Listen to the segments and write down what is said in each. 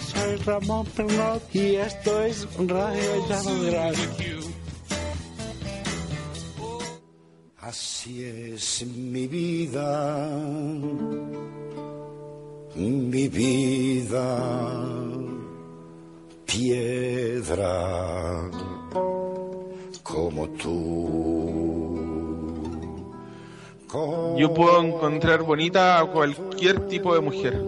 soy Ramón Pernot y esto es Radio Llamadras. Así es mi vida, mi vida, piedra como tú. Yo puedo encontrar bonita a cualquier tipo de mujer.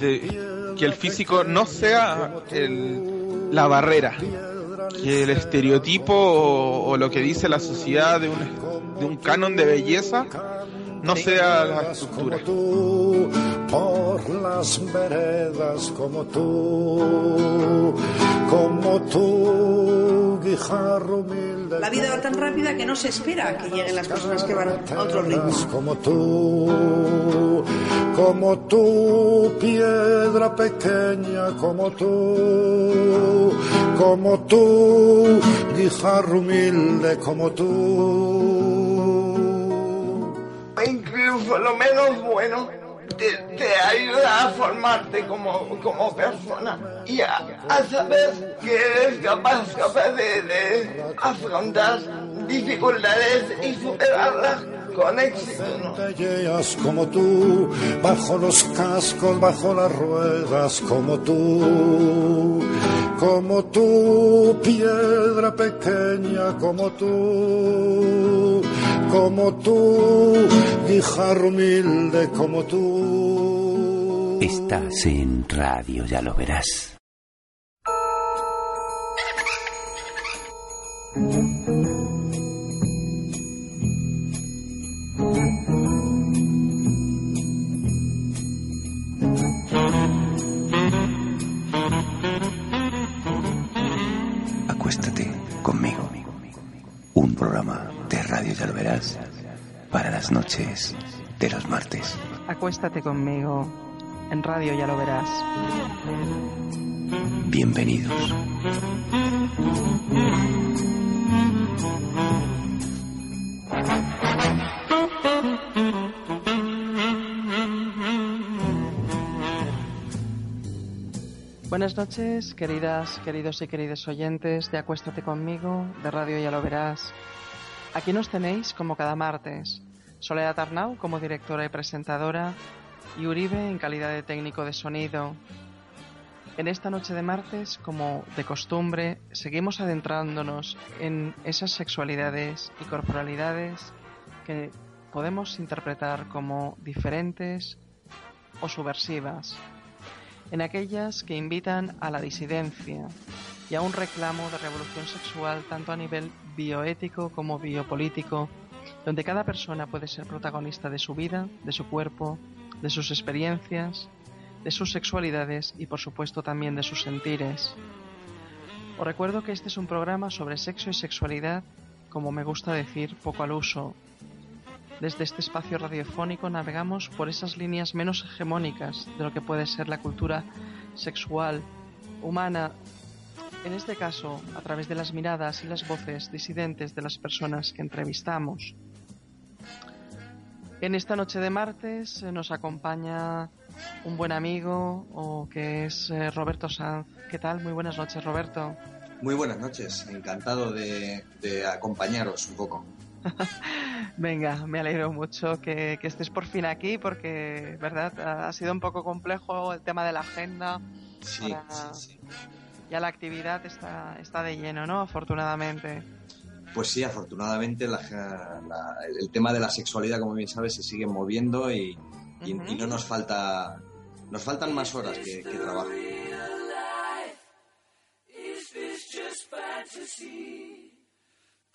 De, que el físico no sea el, la barrera. Que el estereotipo o, o lo que dice la sociedad de un, de un canon de belleza no sea la estructura. tú, por las veredas como tú, como tú, guijarro humilde. La vida va tan rápida que no se espera que lleguen las personas que van a otro ritmo. Como tú, como tú, piedra pequeña, como tú, como tú, guijarro humilde, como tú. incluso lo menos bueno te, ayuda a formarte como, como persona y a, saber que eres capaz, capaz de afrontar dificultades y superarlas con éxito. como tú, bajo los cascos, bajo las ruedas, como tú, como tú, piedra pequeña, como tú, como tú, guijarro humilde, como tú. Estás en radio, ya lo verás. Programa de radio, ya lo verás, para las noches de los martes. Acuéstate conmigo. En radio ya lo verás. Bienvenidos. Buenas noches, queridas, queridos y queridas oyentes de Acuéstate conmigo, de Radio Ya lo verás. Aquí nos tenéis como cada martes. Soledad Arnau como directora y presentadora y Uribe en calidad de técnico de sonido. En esta noche de martes, como de costumbre, seguimos adentrándonos en esas sexualidades y corporalidades que podemos interpretar como diferentes o subversivas, en aquellas que invitan a la disidencia y a un reclamo de revolución sexual tanto a nivel bioético como biopolítico, donde cada persona puede ser protagonista de su vida, de su cuerpo, de sus experiencias, de sus sexualidades y por supuesto también de sus sentires. Os recuerdo que este es un programa sobre sexo y sexualidad, como me gusta decir, poco al uso. Desde este espacio radiofónico navegamos por esas líneas menos hegemónicas de lo que puede ser la cultura sexual humana, en este caso a través de las miradas y las voces disidentes de las personas que entrevistamos. En esta noche de martes eh, nos acompaña un buen amigo o que es eh, Roberto Sanz. ¿Qué tal? Muy buenas noches, Roberto. Muy buenas noches, encantado de, de acompañaros un poco. Venga, me alegro mucho que, que estés por fin aquí porque, ¿verdad? Ha sido un poco complejo el tema de la agenda. Sí, sí, sí. Ya la actividad está, está de lleno, ¿no? Afortunadamente. Pues sí, afortunadamente la- la- el tema de la sexualidad, como bien sabes, se sigue moviendo y, y- Ujú. y no nos falta, nos faltan más horas que, que trabajo.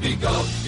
big gone.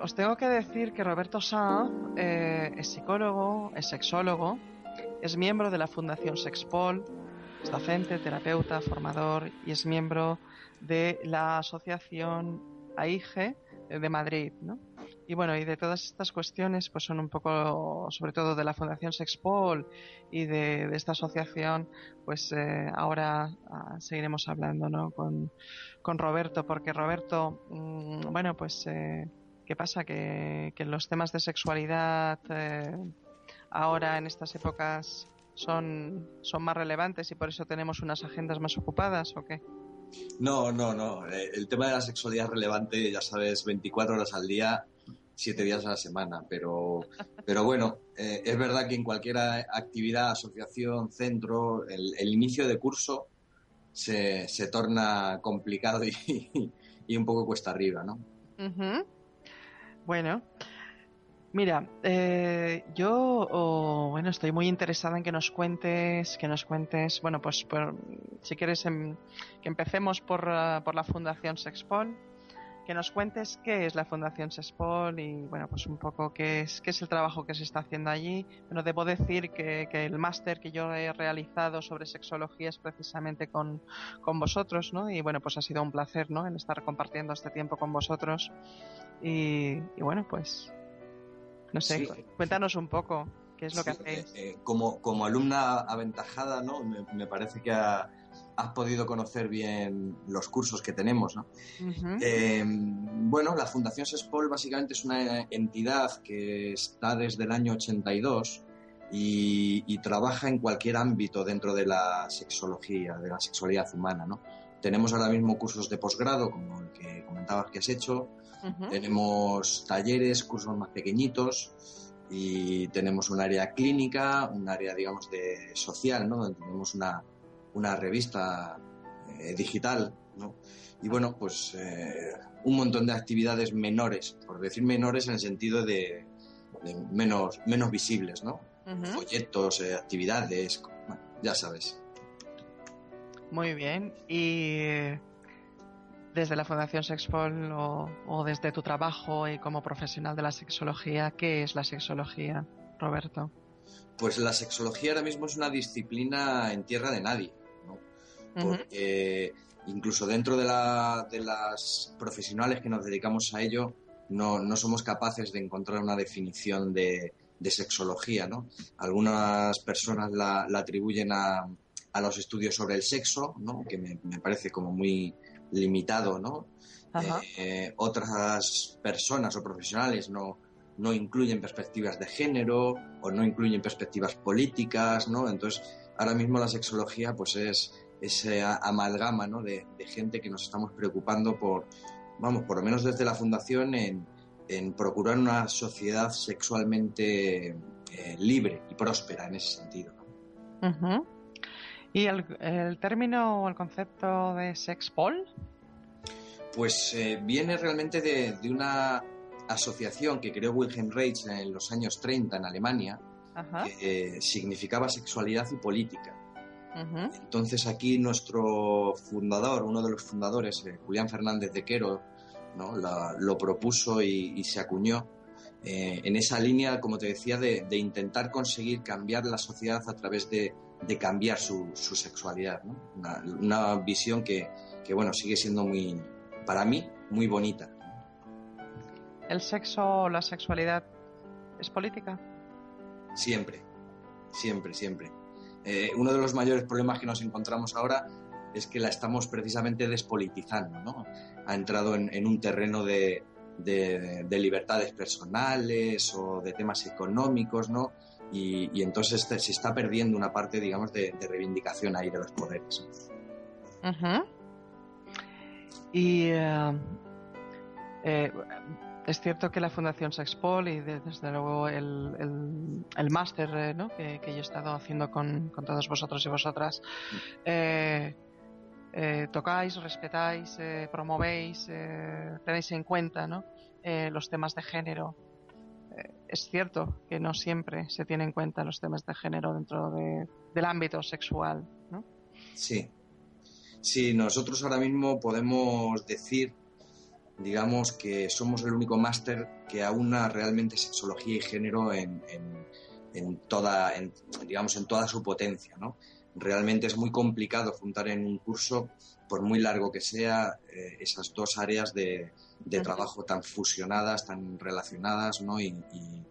os tengo que decir que Roberto Sá eh, es psicólogo, es sexólogo, es miembro de la Fundación Sexpol, es docente, terapeuta, formador y es miembro de la Asociación AIGE de Madrid, ¿no? Y bueno, y de todas estas cuestiones, pues son un poco, sobre todo de la Fundación Sexpol y de, de esta asociación, pues eh, ahora ah, seguiremos hablando, ¿no? Con, con Roberto, porque Roberto, mm, bueno, pues eh, ¿qué pasa? Que, que los temas de sexualidad eh, ahora en estas épocas son, son más relevantes y por eso tenemos unas agendas más ocupadas, ¿o qué? No, no, no. Eh, El tema de la sexualidad es relevante, ya sabes, 24 horas al día, 7 días a la semana. Pero, pero bueno, eh, es verdad que en cualquier actividad, asociación, centro, el, el inicio de curso se, se torna complicado y, y un poco cuesta arriba, ¿no? Ujú. Bueno, mira, eh, yo bueno estoy muy interesada en que nos cuentes, que nos cuentes, bueno pues por- si quieres em- que empecemos por, ah, por la Fundación Sexpol, que nos cuentes qué es la Fundación Sexpol y bueno pues un poco qué es qué es el trabajo que se está haciendo allí. Bueno debo decir que, que el máster que yo he realizado sobre sexología es precisamente con, con vosotros, ¿no? Y bueno pues ha sido un placer, ¿no? En estar compartiendo este tiempo con vosotros. Y, y bueno, pues, no sé, Sí. cuéntanos un poco qué es lo que hacéis. eh, eh, como, como alumna aventajada, ¿no? Me, me parece que ha- has podido conocer bien los cursos que tenemos, ¿no? Eh, bueno, la Fundación SESPOL básicamente es una entidad que está desde el año 82 y, y trabaja en cualquier ámbito dentro de la sexología, de la sexualidad humana, ¿no? Tenemos ahora mismo cursos de posgrado, como el que comentabas que has hecho, Tenemos talleres, cursos más pequeñitos y tenemos un área clínica, un área, digamos, de social, ¿no? Donde tenemos una, una revista eh, digital, ¿no? Y bueno, pues eh, un montón de actividades menores, por decir menores en el sentido de, de menos, menos visibles, ¿no? Folletos, eh, actividades, bueno, ya sabes. Muy bien. Y desde la Fundación Sexpol o, o desde tu trabajo y como profesional de la sexología, ¿qué es la sexología, Roberto? Pues la sexología ahora mismo es una disciplina en tierra de nadie, ¿no? Porque incluso dentro de, la- de las profesionales que nos dedicamos a ello, no, no somos capaces de encontrar una definición de, de sexología. ¿no? Algunas personas la, la atribuyen a, a los estudios sobre el sexo, ¿no? que me, me parece como muy limitado. ¿no? Eh, otras personas o profesionales no, no incluyen perspectivas de género o no incluyen perspectivas políticas, ¿no? Entonces, ahora mismo la sexología pues es ese a- amalgama, ¿no? de, de gente que nos estamos preocupando por, vamos, por lo menos desde la fundación en, en procurar una sociedad sexualmente eh, libre y próspera en ese sentido. ¿no? ¿Y el, el término o el concepto de sexpol? Pues eh, viene realmente de, de una asociación que creó Wilhelm Reich en los años 30 en Alemania, Ajá. que eh, significaba sexualidad y política. Entonces aquí nuestro fundador, uno de los fundadores, eh, Julián Fernández de Quero, ¿no? La- lo propuso y, y se acuñó eh, en esa línea, como te decía, de, de intentar conseguir cambiar la sociedad a través de, de cambiar su, su sexualidad. ¿no? Una, una visión que, que, bueno, sigue siendo muy, para mí, muy bonita. ¿El sexo o la sexualidad es política? Siempre, siempre, siempre. Eh, uno de los mayores problemas que nos encontramos ahora es que la estamos precisamente despolitizando, ¿no? Ha entrado en, en un terreno de, de- de libertades personales o de temas económicos, ¿no? Y, y entonces te- se está perdiendo una parte, digamos, de, de reivindicación ahí de los poderes. Y eh, eh, es cierto que la Fundación Sexpol y de- desde luego el, el, el máster eh, ¿no? que, que yo he estado haciendo con, con todos vosotros y vosotras, eh, eh, tocáis, respetáis, eh, promovéis, tenéis en cuenta ¿no? Eh, los temas de género. Eh, es cierto que no siempre se tienen en cuenta los temas de género dentro de- del ámbito sexual. ¿no? Sí. Sí, nosotros ahora mismo podemos decir, digamos, que somos el único máster que aúna realmente sexología y género en, en- en toda, digamos, en toda su potencia, ¿no? Realmente es muy complicado juntar en un curso, por muy largo que sea, eh, esas dos áreas de, de trabajo tan fusionadas, tan relacionadas ¿no? y, y-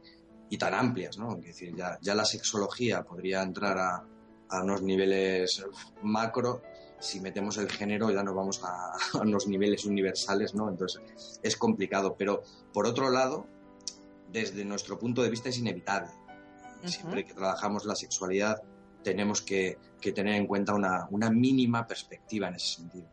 y tan amplias. ¿no? Es decir, ya, ya la sexología podría entrar a, a unos niveles macro. Si metemos el género ya nos vamos a, a unos niveles universales, ¿no? Entonces es complicado. Pero por otro lado, desde nuestro punto de vista es inevitable. Siempre que trabajamos la sexualidad tenemos que, que tener en cuenta una, una mínima perspectiva en ese sentido.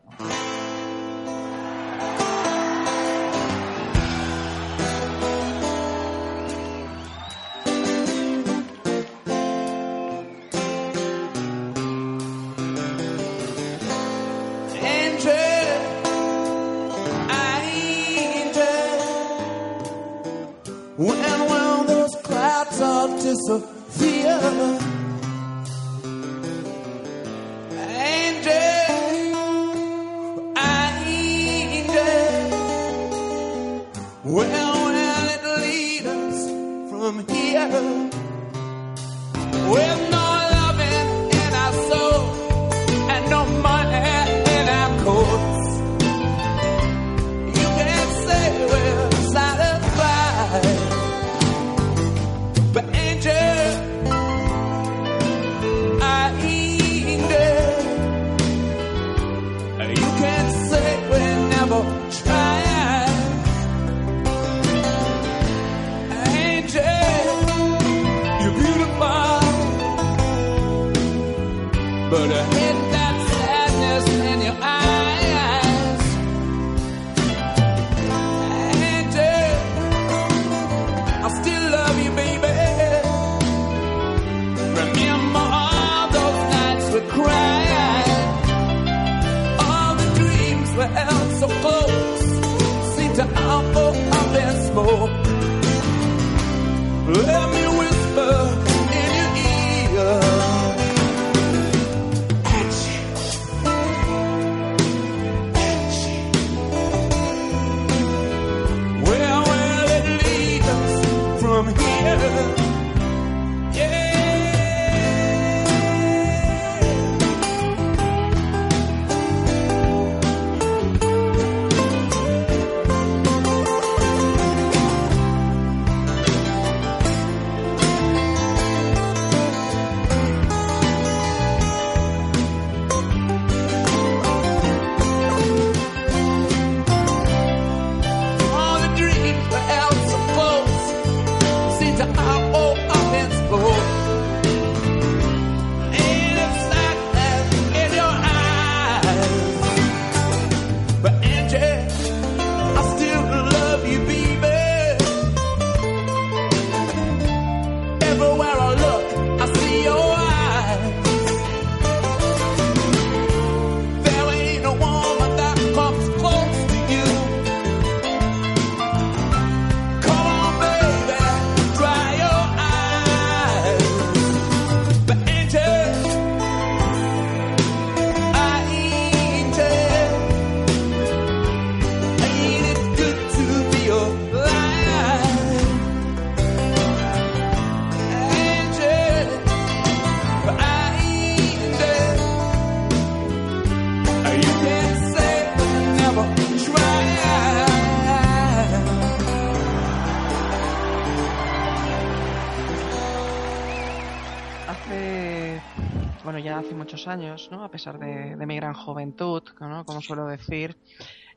Muchos años, ¿no? A pesar de, de mi gran juventud, ¿no? Como suelo decir,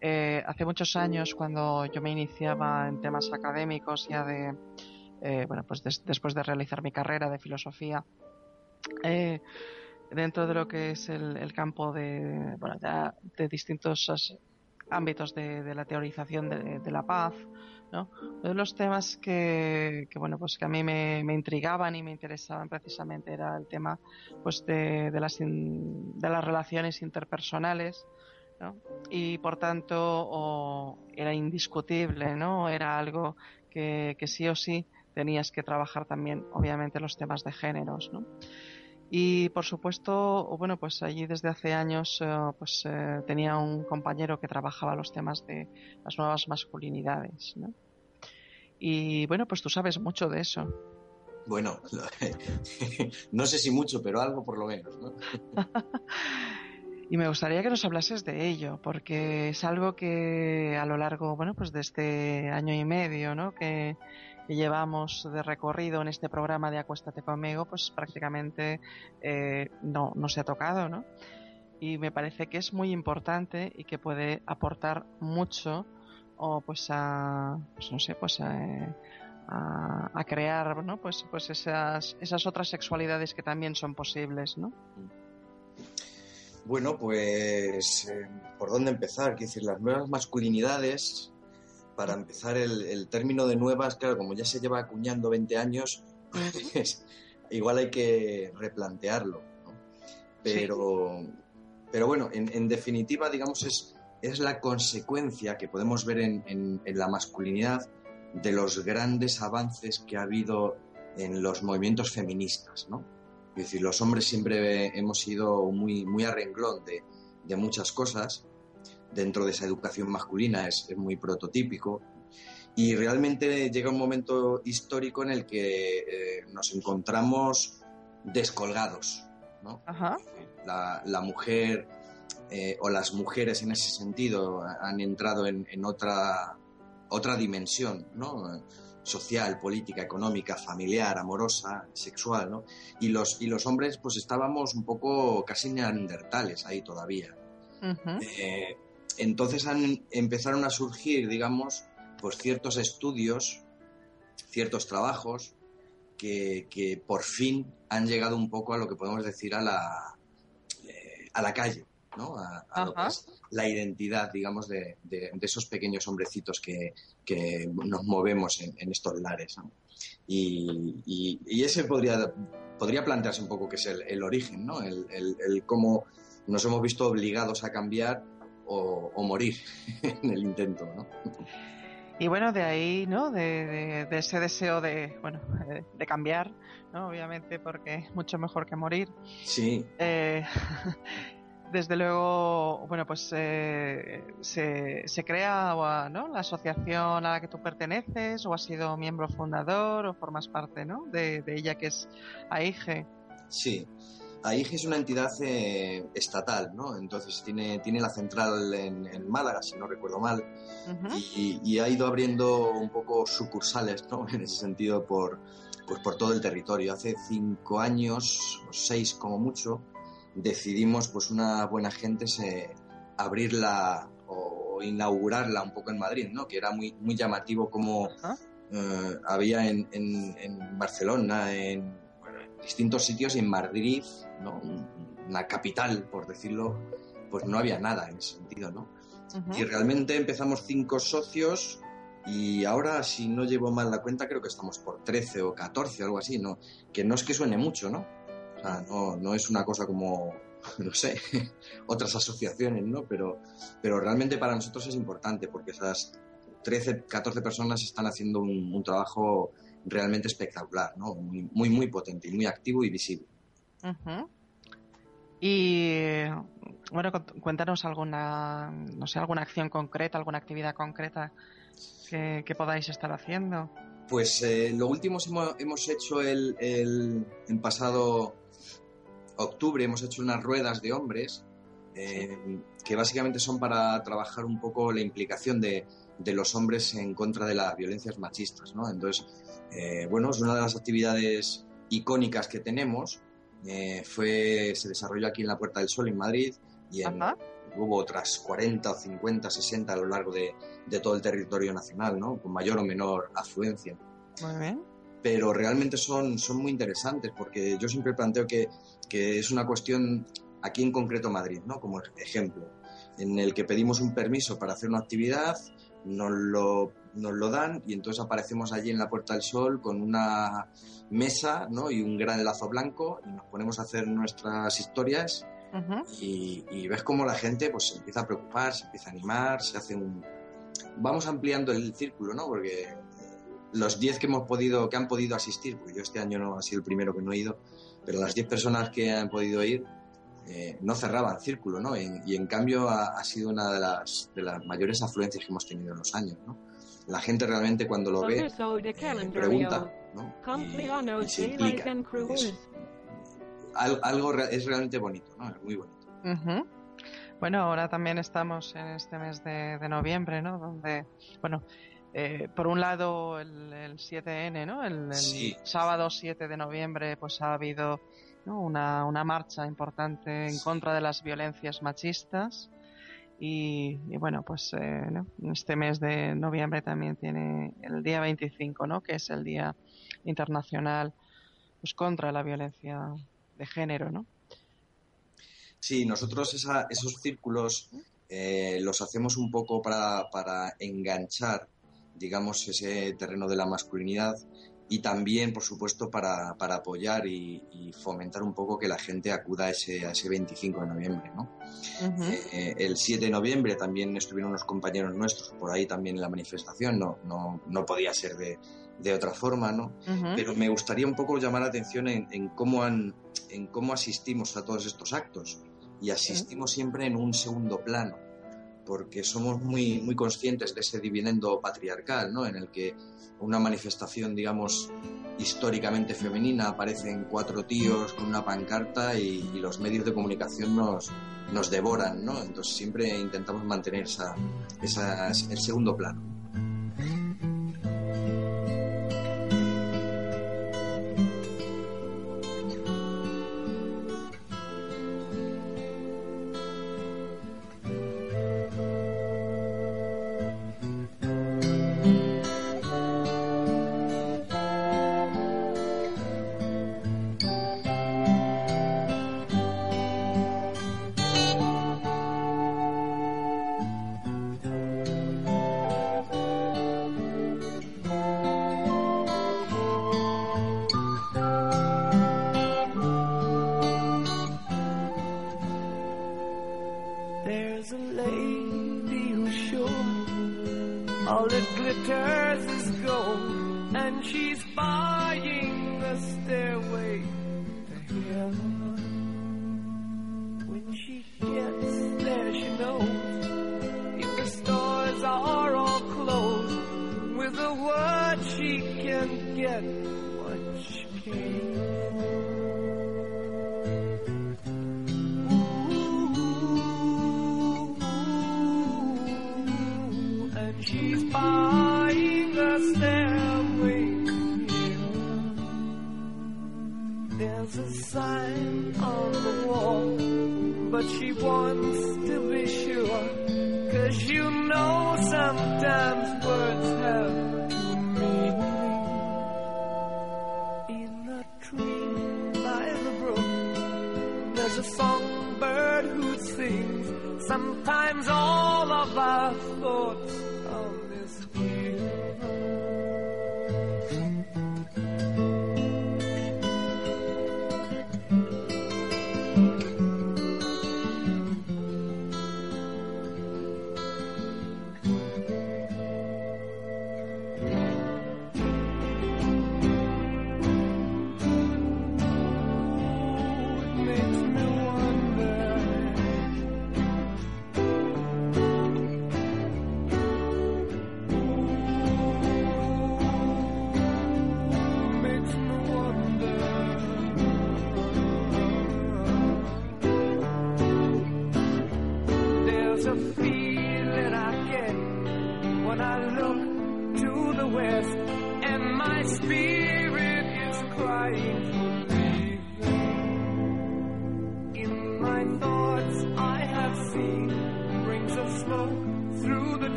eh, hace muchos años cuando yo me iniciaba en temas académicos ya de, eh, bueno, pues des- después de realizar mi carrera de filosofía, eh, dentro de lo que es el, el campo de, bueno, ya de distintos ámbitos de, de la teorización de, de la paz, ¿no? Uno de los temas que, bueno, pues que a mí me, intrigaban y me interesaban precisamente era el tema pues de, las, de las relaciones interpersonales. Y por tanto era indiscutible, ¿no? Era algo que, que sí o sí tenías que trabajar también, obviamente, los temas de géneros. Y por supuesto, bueno, pues allí desde hace años eh, pues eh, tenía un compañero que trabajaba los temas de las nuevas masculinidades, ¿no? Y bueno, pues tú sabes mucho de eso. Bueno, no sé si mucho, pero algo por lo menos, ¿no? Y me gustaría que nos hablases de ello, porque es algo que a lo largo, bueno, pues de este año y medio, ¿no? Que, llevamos de recorrido en este programa de Acuéstate conmigo, pues prácticamente eh, no, no se ha tocado, ¿no? Y me parece que es muy importante y que puede aportar mucho, o pues a, pues no sé, pues a, a, a crear, ¿no? Pues, pues esas, esas otras sexualidades que también son posibles, ¿no? Bueno, pues, eh, ¿por dónde empezar? Quiero decir, las nuevas masculinidades, para empezar, el, el término de nuevas, claro, como ya se lleva acuñando 20 años, pues, igual hay que replantearlo, ¿no? Pero, pero bueno, en, en definitiva, digamos, es, es la consecuencia que podemos ver en, en- en la masculinidad de los grandes avances que ha habido en los movimientos feministas, ¿no? Es decir, los hombres siempre hemos sido muy, muy a renglón de, de muchas cosas. Dentro de esa educación masculina es, es muy prototípico. Y realmente llega un momento histórico en el que eh, nos encontramos descolgados. ¿no? Ajá. La, la mujer eh, o las mujeres en ese sentido han entrado en, en otra, otra dimensión, ¿no? social, política, económica, familiar, amorosa, sexual, ¿no? Y los, y los hombres pues estábamos un poco casi neandertales ahí todavía. Ujú. Eh, entonces han, empezaron a surgir, digamos, pues ciertos estudios, ciertos trabajos que, que por fin han llegado un poco a lo que podemos decir a la, eh, a la calle, ¿no? A, a lo que es la identidad, digamos, de, de- de esos pequeños hombrecitos que, que nos movemos en, en estos lares. ¿no? Y, y- y ese podría, podría plantearse un poco que es el, el origen, ¿no? El, el- el cómo nos hemos visto obligados a cambiar o, o morir en el intento, ¿no? Y bueno, de ahí, ¿no? De, de- de ese deseo de, bueno, de cambiar, ¿no? Obviamente, porque es mucho mejor que morir. Sí, Eh, desde luego, bueno, pues eh, se, se crea o, ¿no? la asociación a la que tú perteneces, o has sido miembro fundador, o formas parte, ¿no? De, de ella que es AIGE. sí. AIGE es una entidad eh, estatal, ¿no? Entonces tiene, tiene la central en, en Málaga, si no recuerdo mal, y, y ha ido abriendo un poco sucursales, ¿no? En ese sentido, por, pues por todo el territorio. Hace cinco años, o seis como mucho, decidimos, pues una buena gente, se, abrirla o inaugurarla un poco en Madrid, ¿no? Que era muy, muy llamativo como Ajá. eh, había en, en- en Barcelona, en distintos sitios, y en Madrid, ¿no? Un- Una capital, por decirlo, pues no había nada en ese sentido, ¿no? Ujú. Y realmente empezamos cinco socios y ahora, si no llevo mal la cuenta, creo que estamos por 13 o 14, algo así, ¿no? Que no es que suene mucho, ¿no? O sea, no, no es una cosa como, no sé, otras asociaciones, ¿no? Pero, pero realmente para nosotros es importante porque esas 13, 14 personas están haciendo un, un trabajo realmente espectacular, ¿no? Muy, muy, muy potente y muy activo y visible. Ujú. Y bueno, cuéntanos alguna, no sé, alguna acción concreta, alguna actividad concreta que, que podáis estar haciendo. Pues eh, lo último hemos, hemos hecho el, el- en pasado octubre, hemos hecho unas ruedas de hombres eh, que básicamente son para trabajar un poco la implicación de, de los hombres en contra de las violencias machistas, ¿no? Entonces, eh, bueno, es una de las actividades icónicas que tenemos. Eh, fue, se desarrolló aquí en la Puerta del Sol, en Madrid, y en, hubo otras 40 o 50, 60 a lo largo de, de todo el territorio nacional, ¿no? Con mayor o menor afluencia Muy bien. pero realmente son, son muy interesantes porque yo siempre planteo que, que es una cuestión, aquí en concreto Madrid, ¿no? como ejemplo, en el que pedimos un permiso para hacer una actividad, nos lo, nos lo dan y entonces aparecemos allí en la Puerta del Sol con una mesa ¿no? y un gran lazo blanco y nos ponemos a hacer nuestras historias y, y ves cómo la gente pues se empieza a preocupar, se empieza a animar, se hace un... Vamos ampliando el círculo, ¿no? Porque los 10 que hemos podido, que han podido asistir, porque yo este año no ha sido el primero que no he ido, pero las 10 personas que han podido ir eh, no cerraban círculo, ¿no? Y en cambio ha, ha sido una de las, de las mayores afluencias que hemos tenido en los años, ¿no? la gente realmente cuando lo ve pregunta, ¿no? Y, y se implica. Es, al- algo es realmente bonito, ¿no? Es muy bonito. Bueno, ahora también estamos en este mes de, de noviembre, ¿no? Donde, bueno, eh, por un lado el, el 7N, ¿no? El, el Sí. sábado 7 de noviembre, pues ha habido ¿no? una, una marcha importante en contra de las violencias machistas. Y, bueno, pues eh, este mes de noviembre también tiene el día 25, ¿no? Que es el Día Internacional pues, contra la Violencia de Género, ¿no? Sí, nosotros esos círculos eh, los hacemos un poco para, para enganchar, digamos, ese terreno de la masculinidad y también, por supuesto, para, para apoyar y, y fomentar un poco que la gente acuda a ese, a ese 25 de noviembre, ¿no? Ujú. Eh, el 7 de noviembre también estuvieron unos compañeros nuestros por ahí también en la manifestación, no, no, no podía ser de, de otra forma, ¿no? Ujú. Pero me gustaría un poco llamar la atención en, en cómo han, en cómo asistimos a todos estos actos. Y asistimos siempre en un segundo plano, porque somos muy, muy conscientes de ese dividendo patriarcal, ¿no? En el que una manifestación, digamos, históricamente femenina aparecen cuatro tíos con una pancarta y, y los medios de comunicación nos, nos devoran, ¿no? Entonces siempre intentamos mantener esa, esa, el segundo plano.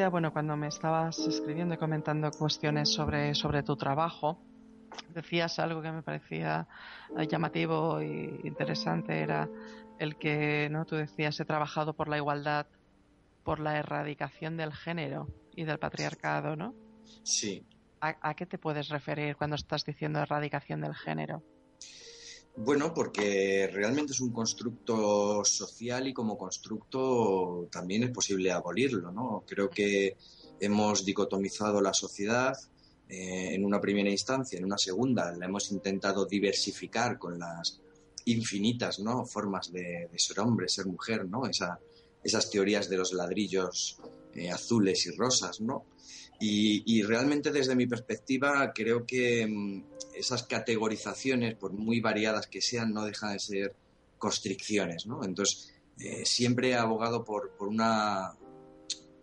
Día, bueno, cuando me estabas escribiendo y comentando cuestiones sobre, sobre tu trabajo, decías algo que me parecía eh, llamativo e interesante, era el que, ¿no? Tú decías, he trabajado por la igualdad, por la erradicación del género y del patriarcado, ¿no? Sí. ¿A, a qué te puedes referir cuando estás diciendo erradicación del género? Bueno, porque realmente es un constructo social y como constructo también es posible abolirlo, ¿no? Creo que hemos dicotomizado la sociedad eh, en una primera instancia, en una segunda la hemos intentado diversificar con las infinitas ¿no? formas de, ser hombre, ser mujer, ¿no? Esa, esas teorías de los ladrillos eh, azules y rosas, ¿no? Y, y realmente desde mi perspectiva creo que mm, esas categorizaciones, por muy variadas que sean, no dejan de ser constricciones, ¿no? Entonces, eh, siempre he abogado por, por una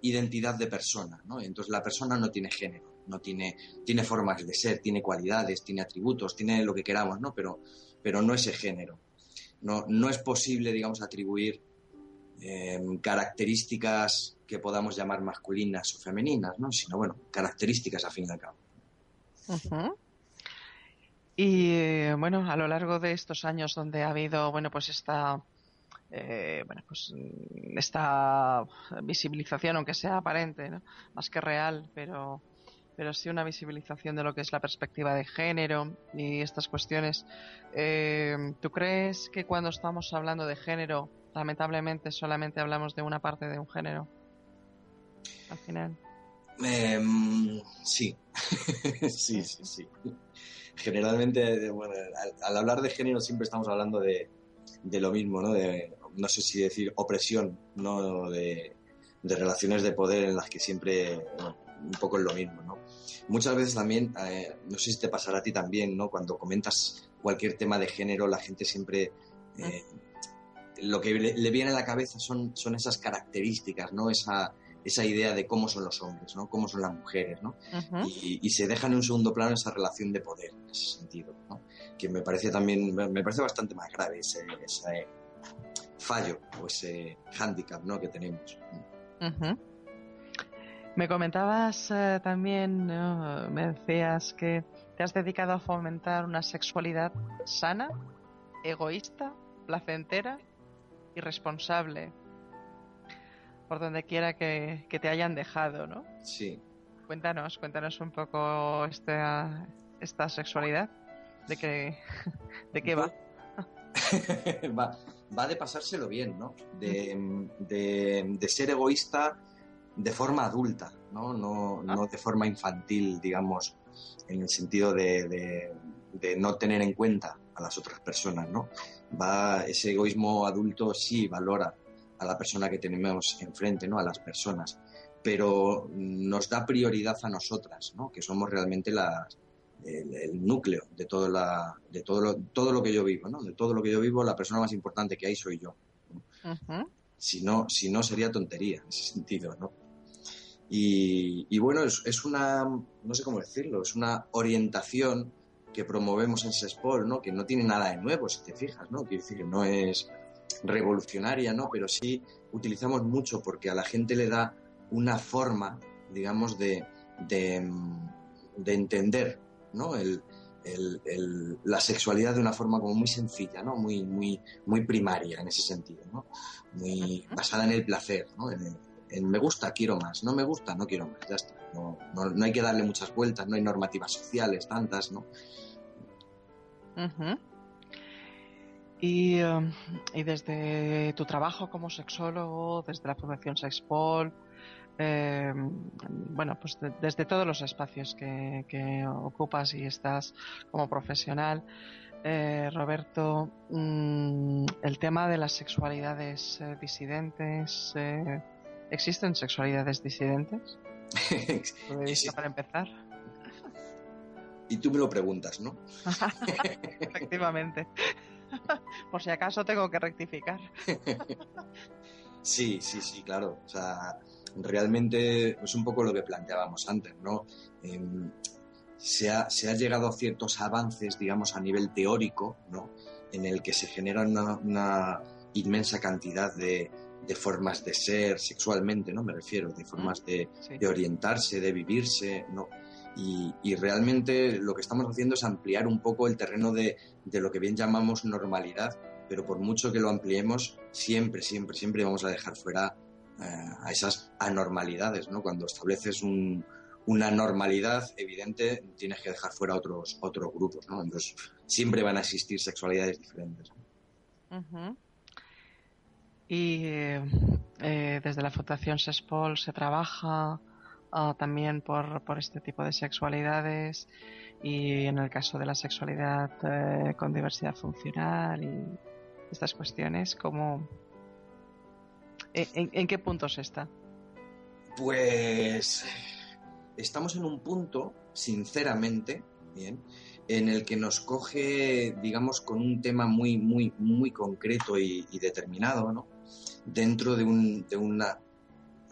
identidad de persona, ¿no? Entonces, la persona no tiene género, no tiene, tiene formas de ser, tiene cualidades, tiene atributos, tiene lo que queramos, ¿no? Pero, pero no ese género. No, no es posible, digamos, atribuir eh, características que podamos llamar masculinas o femeninas, ¿no? Sino, bueno, características a fin al cabo. Y eh, bueno, a lo largo de estos años donde ha habido, bueno, pues esta, eh, bueno, pues mm, esta visibilización, aunque sea aparente, más que real, pero, pero sí una visibilización de lo que es la perspectiva de género y estas cuestiones. Eh, ¿Tú crees que cuando estamos hablando de género, lamentablemente solamente hablamos de una parte de un género? Al final. Em, sí, sí, sí, sí. Generalmente, bueno, al, al hablar de género siempre estamos hablando de, de lo mismo, ¿no? De, no sé si decir opresión, ¿no? De, de relaciones de poder en las que siempre, bueno, un poco es lo mismo, ¿no? Muchas veces también, eh, no sé si te pasará a ti también, ¿no? Cuando comentas cualquier tema de género, la gente siempre... eh, lo que le, le viene a la cabeza son, son esas características, ¿no? Esa, esa idea de cómo son los hombres, ¿no? Cómo son las mujeres, ¿no? Y, y se deja en un segundo plano esa relación de poder en ese sentido, ¿no? que me parece también, me parece bastante más grave ese, ese fallo o ese hándicap ¿no? que tenemos. Me comentabas eh, también, ¿no? me decías que te has dedicado a fomentar una sexualidad sana, egoísta, placentera y responsable, por donde quiera que, que te hayan dejado, ¿no? Sí. Cuéntanos, cuéntanos un poco esta, esta sexualidad, de qué, de qué va. va, va de pasárselo bien, ¿no? De, de, de ser egoísta de forma adulta, ¿no? No, no de forma infantil, digamos, en el sentido de, de, de no tener en cuenta a las otras personas, ¿no? Va, ese egoísmo adulto sí valora a la persona que tenemos enfrente, ¿no? A las personas, pero nos da prioridad a nosotras, ¿no? Que somos realmente las, el, el núcleo de todo la, de todo lo, todo lo que yo vivo, ¿no? De todo lo que yo vivo, la persona más importante que hay soy yo. Ujú. Si no, si no sería tontería en ese sentido, ¿no? Y, y bueno, es, es una, no sé cómo decirlo, es una orientación que promovemos en SESPOL, ¿no? Que no tiene nada de nuevo, si te fijas, ¿no? Quiero decir, no es revolucionaria, ¿no? Pero sí utilizamos mucho porque a la gente le da una forma, digamos, de, de, de entender, ¿no? El, el, el, la sexualidad de una forma como muy sencilla, ¿no? Muy, muy, muy primaria en ese sentido, ¿no? Muy basada en el placer, ¿no? En, el- en me gusta, quiero más, no me gusta, no quiero más, ya está. No, no, no hay que darle muchas vueltas, no hay normativas sociales tantas, ¿no? Y, um, y desde tu trabajo como sexólogo, desde la Fundación Sexpol, eh, bueno, pues de- desde todos los espacios que, que ocupas y estás como profesional, eh, Roberto, mm, el tema de las sexualidades eh, disidentes, eh, ¿existen sexualidades disidentes? Para empezar. Y tú me lo preguntas, ¿no? Efectivamente. Por si acaso tengo que rectificar. Sí, sí, sí, claro. O sea, realmente es un poco lo que planteábamos antes, ¿no? Em, se, ha, se ha llegado a ciertos avances, digamos, a nivel teórico, ¿no? En el que se genera una, una inmensa cantidad de, de formas de ser sexualmente, ¿no? Me refiero, de formas de, Sí. de orientarse, de vivirse, ¿no? Y, realmente lo que estamos haciendo es ampliar un poco el terreno de, de lo que bien llamamos normalidad, pero por mucho que lo ampliemos, siempre, siempre, siempre vamos a dejar fuera eh, a esas anormalidades, ¿no? Cuando estableces un- una normalidad evidente, tienes que dejar fuera otros, otros grupos, ¿no? Entonces, siempre van a existir sexualidades diferentes. Y eh, desde la Fundación SESPOL se trabaja ah, también por, por este tipo de sexualidades y en el caso de la sexualidad eh, con diversidad funcional y estas cuestiones, ¿cómo, en- en qué puntos está? Pues estamos en un punto, sinceramente, bien, en el que nos coge, digamos, con un tema muy, muy, muy concreto y, y determinado, ¿no? Dentro de, un, de una,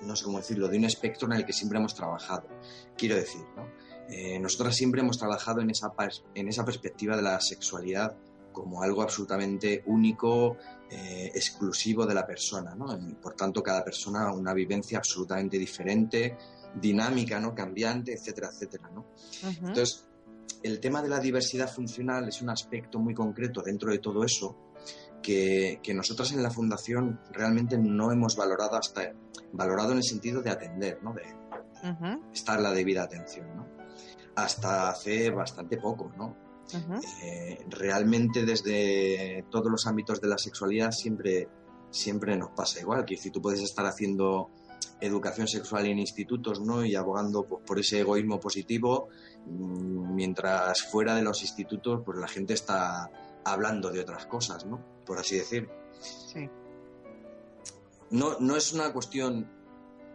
no sé cómo decirlo, de un espectro en el que siempre hemos trabajado. Quiero decir, ¿no? Eh, nosotras siempre hemos trabajado en esa, en esa perspectiva de la sexualidad como algo absolutamente único, eh, exclusivo de la persona, ¿no? Y por tanto, cada persona una vivencia absolutamente diferente, dinámica, ¿no? Cambiante, etcétera, etcétera, ¿no? Entonces, el tema de la diversidad funcional es un aspecto muy concreto dentro de todo eso que, que nosotros en la fundación realmente no hemos valorado hasta valorado en el sentido de atender, ¿no? De Ujú, estar la debida atención, ¿no? Hasta hace bastante poco, ¿no? ujú. Eh, realmente desde todos los ámbitos de la sexualidad siempre, siempre nos pasa igual, que si tú puedes estar haciendo educación sexual en institutos ¿no? y abogando pues, por ese egoísmo positivo, mm, mientras fuera de los institutos pues la gente está hablando de otras cosas, ¿no? Por así decir. Sí. No, no es una cuestión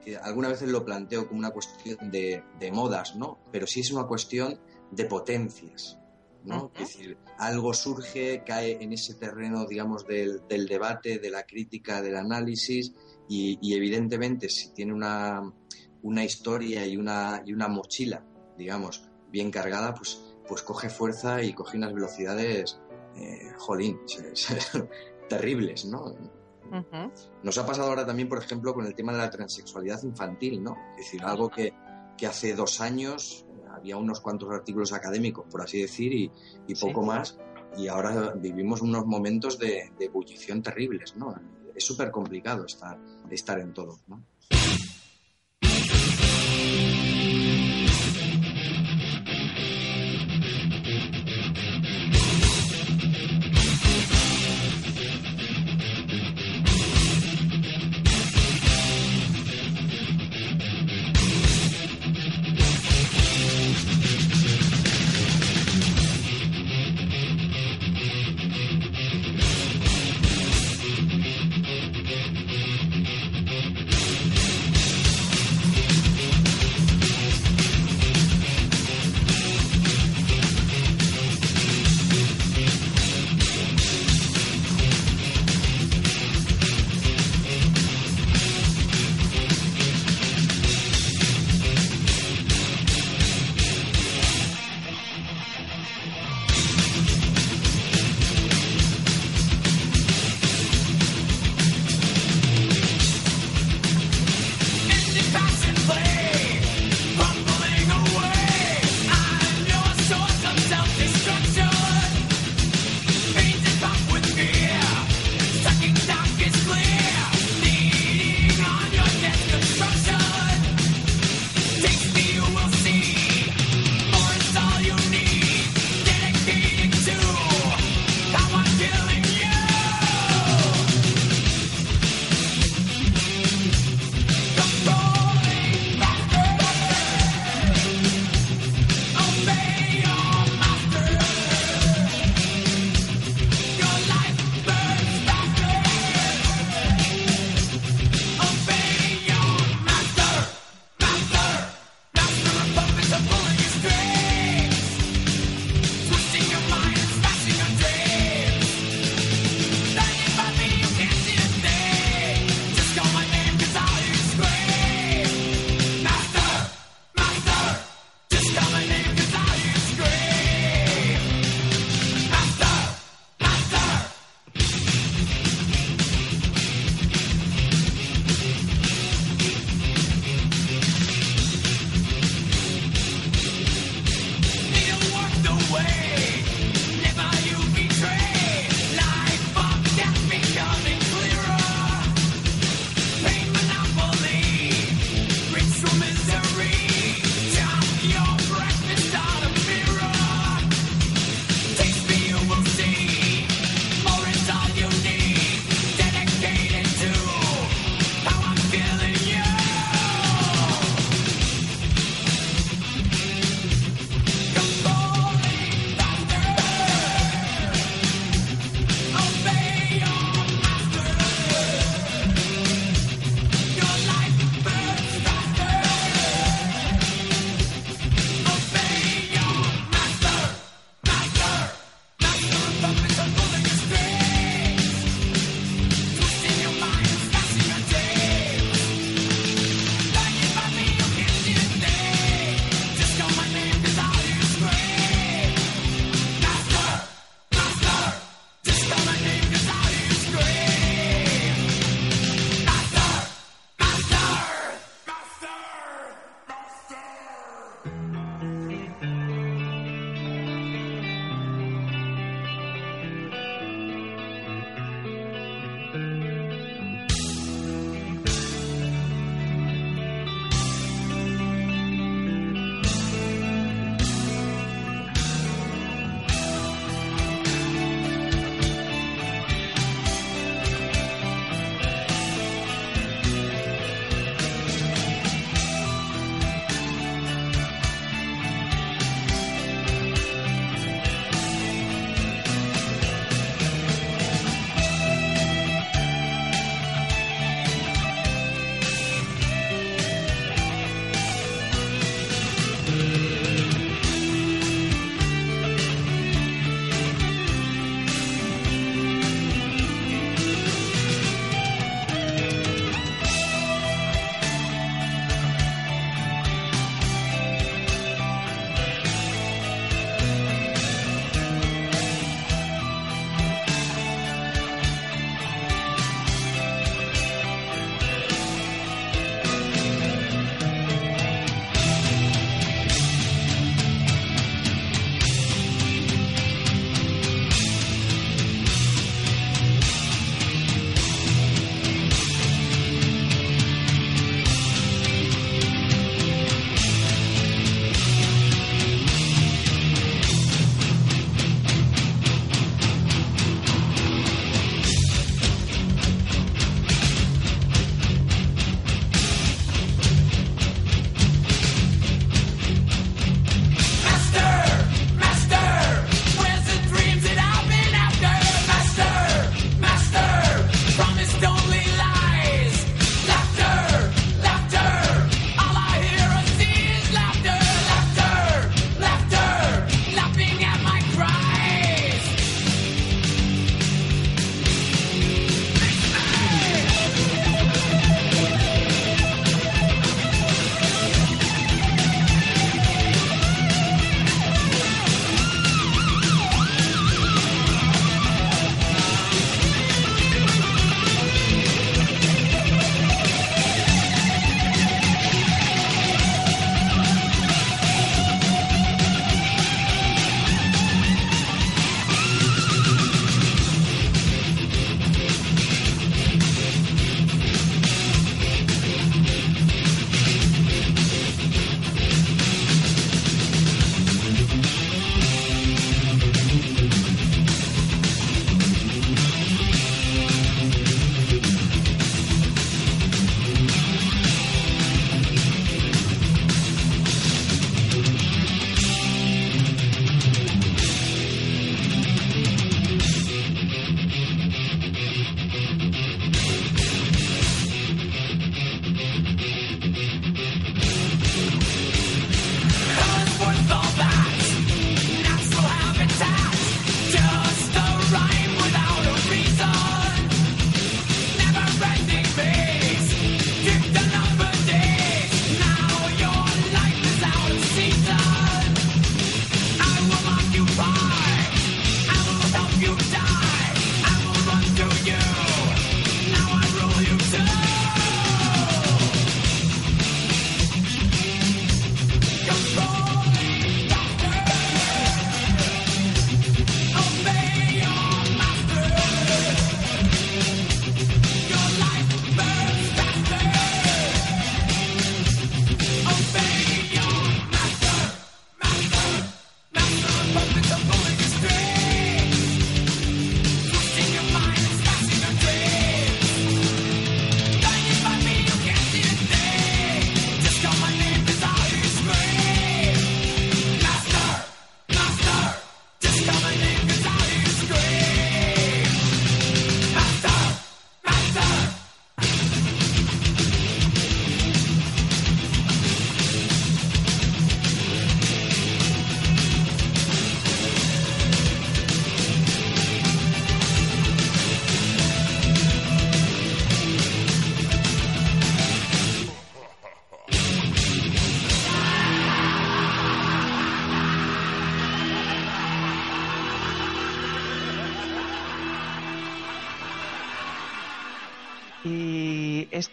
que algunas veces lo planteo como una cuestión de, de modas, ¿no? pero sí es una cuestión de potencias. ¿no? Es decir, algo surge, cae en ese terreno, digamos, del, del debate, de la crítica, del análisis, y, y evidentemente si tiene una, una historia y una, y una mochila, digamos, bien cargada, pues, pues coge fuerza y coge unas velocidades, eh, jolín, se- se- terribles, ¿no? Nos ha pasado ahora también, por ejemplo, con el tema de la transexualidad infantil, ¿no? Es decir, algo que, que hace dos años eh, había unos cuantos artículos académicos, por así decir, y, y Sí. poco más, y ahora vivimos unos momentos de, de ebullición terribles, ¿no? Es súper complicado estar, estar en todo, ¿no?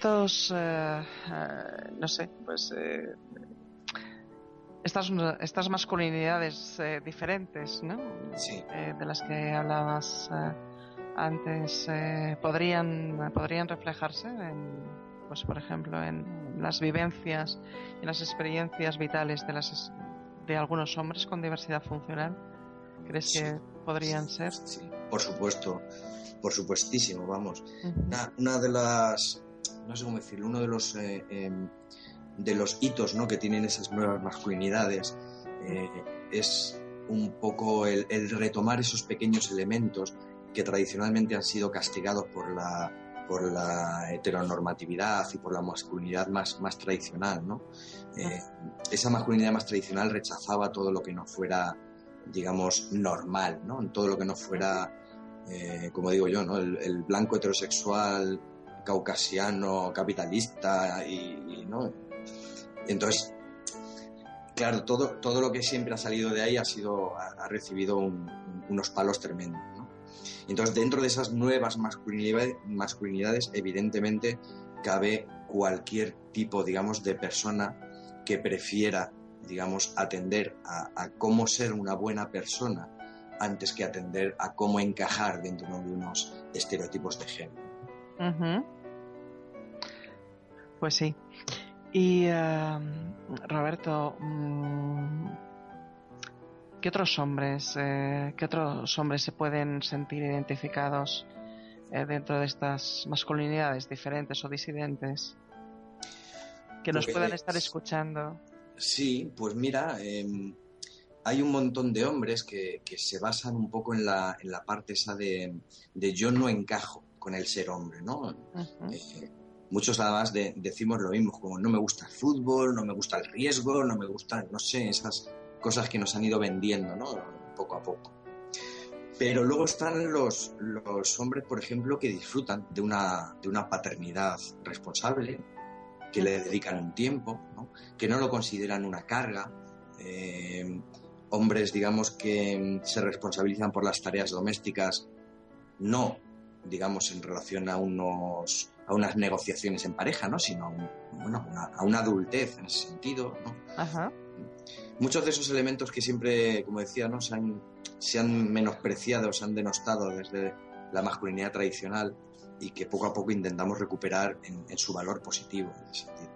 Estos, eh, eh, no sé, pues eh, estas, estas masculinidades eh, diferentes, ¿no? Sí. De las que hablabas antes, podrían, podrían reflejarse en, pues por ejemplo, en las vivencias y las experiencias vitales de las de algunos hombres con diversidad funcional. ¿Crees Sí. que podrían ser? Sí, por supuesto, por supuestísimo, vamos. Una de las, no sé cómo decirlo, uno de los, eh, em, de los hitos ¿no? que tienen esas nuevas masculinidades eh, es un poco el, el retomar esos pequeños elementos que tradicionalmente han sido castigados por la, por la heteronormatividad y por la masculinidad más, más tradicional. ¿no? Eh, esa masculinidad más tradicional rechazaba todo lo que no fuera, digamos, normal, ¿no? todo lo que no fuera eh, como digo yo, ¿no? el, el blanco heterosexual caucasiano capitalista y, ¿no? entonces claro todo todo lo que siempre ha salido de ahí ha sido ha, recibido un- un- unos palos tremendos entonces dentro de esas nuevas masculinidades, evidentemente cabe cualquier tipo digamos de persona que prefiera digamos atender a, cómo ser una buena persona antes que atender a cómo encajar dentro de unos estereotipos de género. Pues sí. Y eh, Roberto, mm, ¿qué otros hombres, eh, qué otros hombres se pueden sentir identificados eh, dentro de estas masculinidades diferentes o disidentes que nos Pues- puedan estar escuchando? Sí, pues mira, eh, hay un montón de hombres que, que se basan un poco en la, en la parte esa de, de yo no encajo con el ser hombre, ¿no? Eh, muchos además de- decimos lo mismo, como no me gusta el fútbol, no me gusta el riesgo, no me gustan, no sé, esas cosas que nos han ido vendiendo, ¿no? Poco a poco. Pero luego están los, los hombres, por ejemplo, que disfrutan de una, de una paternidad responsable, que le dedican un tiempo, que no lo consideran una carga. eh, hombres, digamos, que se responsabilizan por las tareas domésticas, no, digamos, en relación a unos a unas negociaciones en pareja, ¿no? sino a, un- bueno, una, a una adultez en ese sentido. ¿no? Ajá. muchos de esos elementos que siempre, como decía, ¿no? se, han, se han menospreciado, se han denostado desde la masculinidad tradicional y que poco a poco intentamos recuperar en, en su valor positivo. En ese sentido.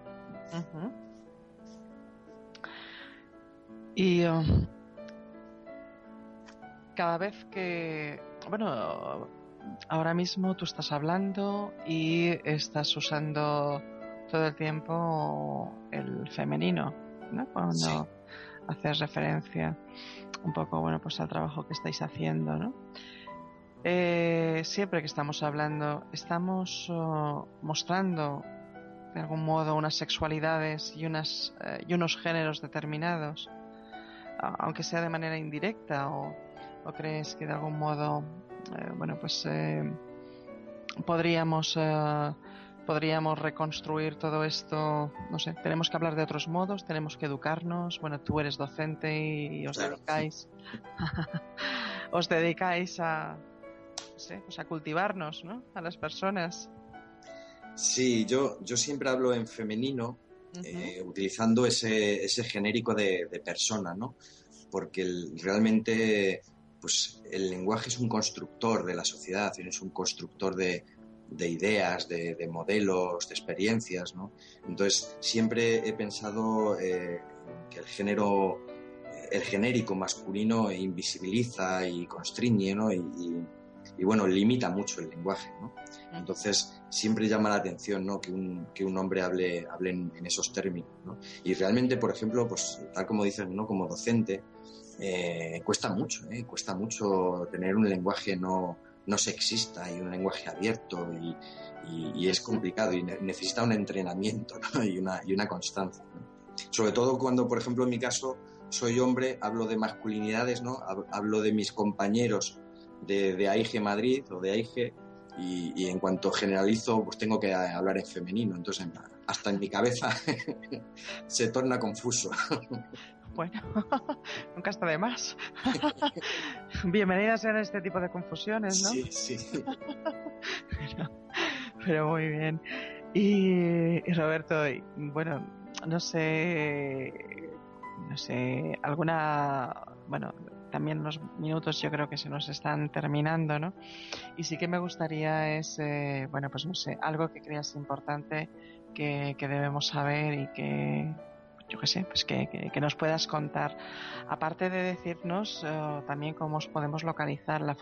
Y um, cada vez que, bueno, ahora mismo tú estás hablando y estás usando todo el tiempo el femenino, ¿no? Cuando Sí. haces referencia un poco, bueno, pues al trabajo que estáis haciendo, ¿no? Eh, siempre que estamos hablando, estamos oh, mostrando de algún modo unas sexualidades y, unas, eh, y unos géneros determinados, aunque sea de manera indirecta, o, o crees que de algún modo, bueno, pues eh, podríamos, eh, podríamos reconstruir todo esto, no sé, tenemos que hablar de otros modos, tenemos que educarnos, bueno, tú eres docente y, y os Claro. dedicáis, os dedicáis a, no sé, pues a cultivarnos, ¿no? A las personas. Sí, yo, yo siempre hablo en femenino, eh, utilizando ese, ese genérico de, de persona, ¿no? Porque el- realmente, pues el lenguaje es un constructor de la sociedad, es un constructor de, de ideas, de, de modelos, de experiencias, ¿no? Entonces, siempre he pensado eh, que el género, el genérico masculino invisibiliza y constriñe, ¿no? Y, y- y, bueno, limita mucho el lenguaje, ¿no? Entonces, siempre llama la atención ¿no? que, un, que un hombre hable, hable en, en esos términos. ¿no? Y realmente, por ejemplo, pues tal como dices, ¿no? como docente, eh, cuesta mucho, ¿eh? cuesta mucho tener un lenguaje no, no sexista y un lenguaje abierto y, y- y es complicado y ne- necesita un entrenamiento ¿no? y, una, y una constancia. ¿no? Sobre todo cuando, por ejemplo, en mi caso, soy hombre, hablo de masculinidades, ¿no? Hab- hablo de mis compañeros de, de AIG Madrid o de AIG y, y en cuanto generalizo, pues tengo que hablar en femenino. Entonces, hasta en mi cabeza se torna confuso. Bueno, nunca está de más. Bienvenidas sean este tipo de confusiones, ¿no? Sí, sí. Pero, pero muy bien. Y, y Roberto, y, bueno, no sé, no sé, alguna, bueno, también los minutos yo creo que se nos están terminando, ¿no? Y sí que me gustaría es, eh, bueno, pues no sé, algo que creas importante que, que debemos saber y que, yo qué sé, pues que, que, nos puedas contar. Aparte de decirnos eh, también cómo os podemos localizar la